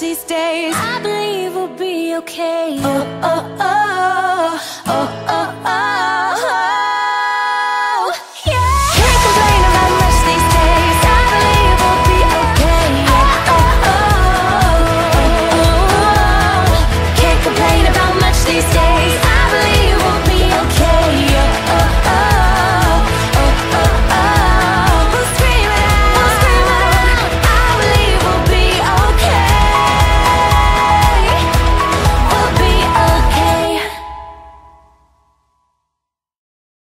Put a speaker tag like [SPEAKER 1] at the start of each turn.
[SPEAKER 1] these days I believe we'll be okay. Oh, oh, oh, oh, oh.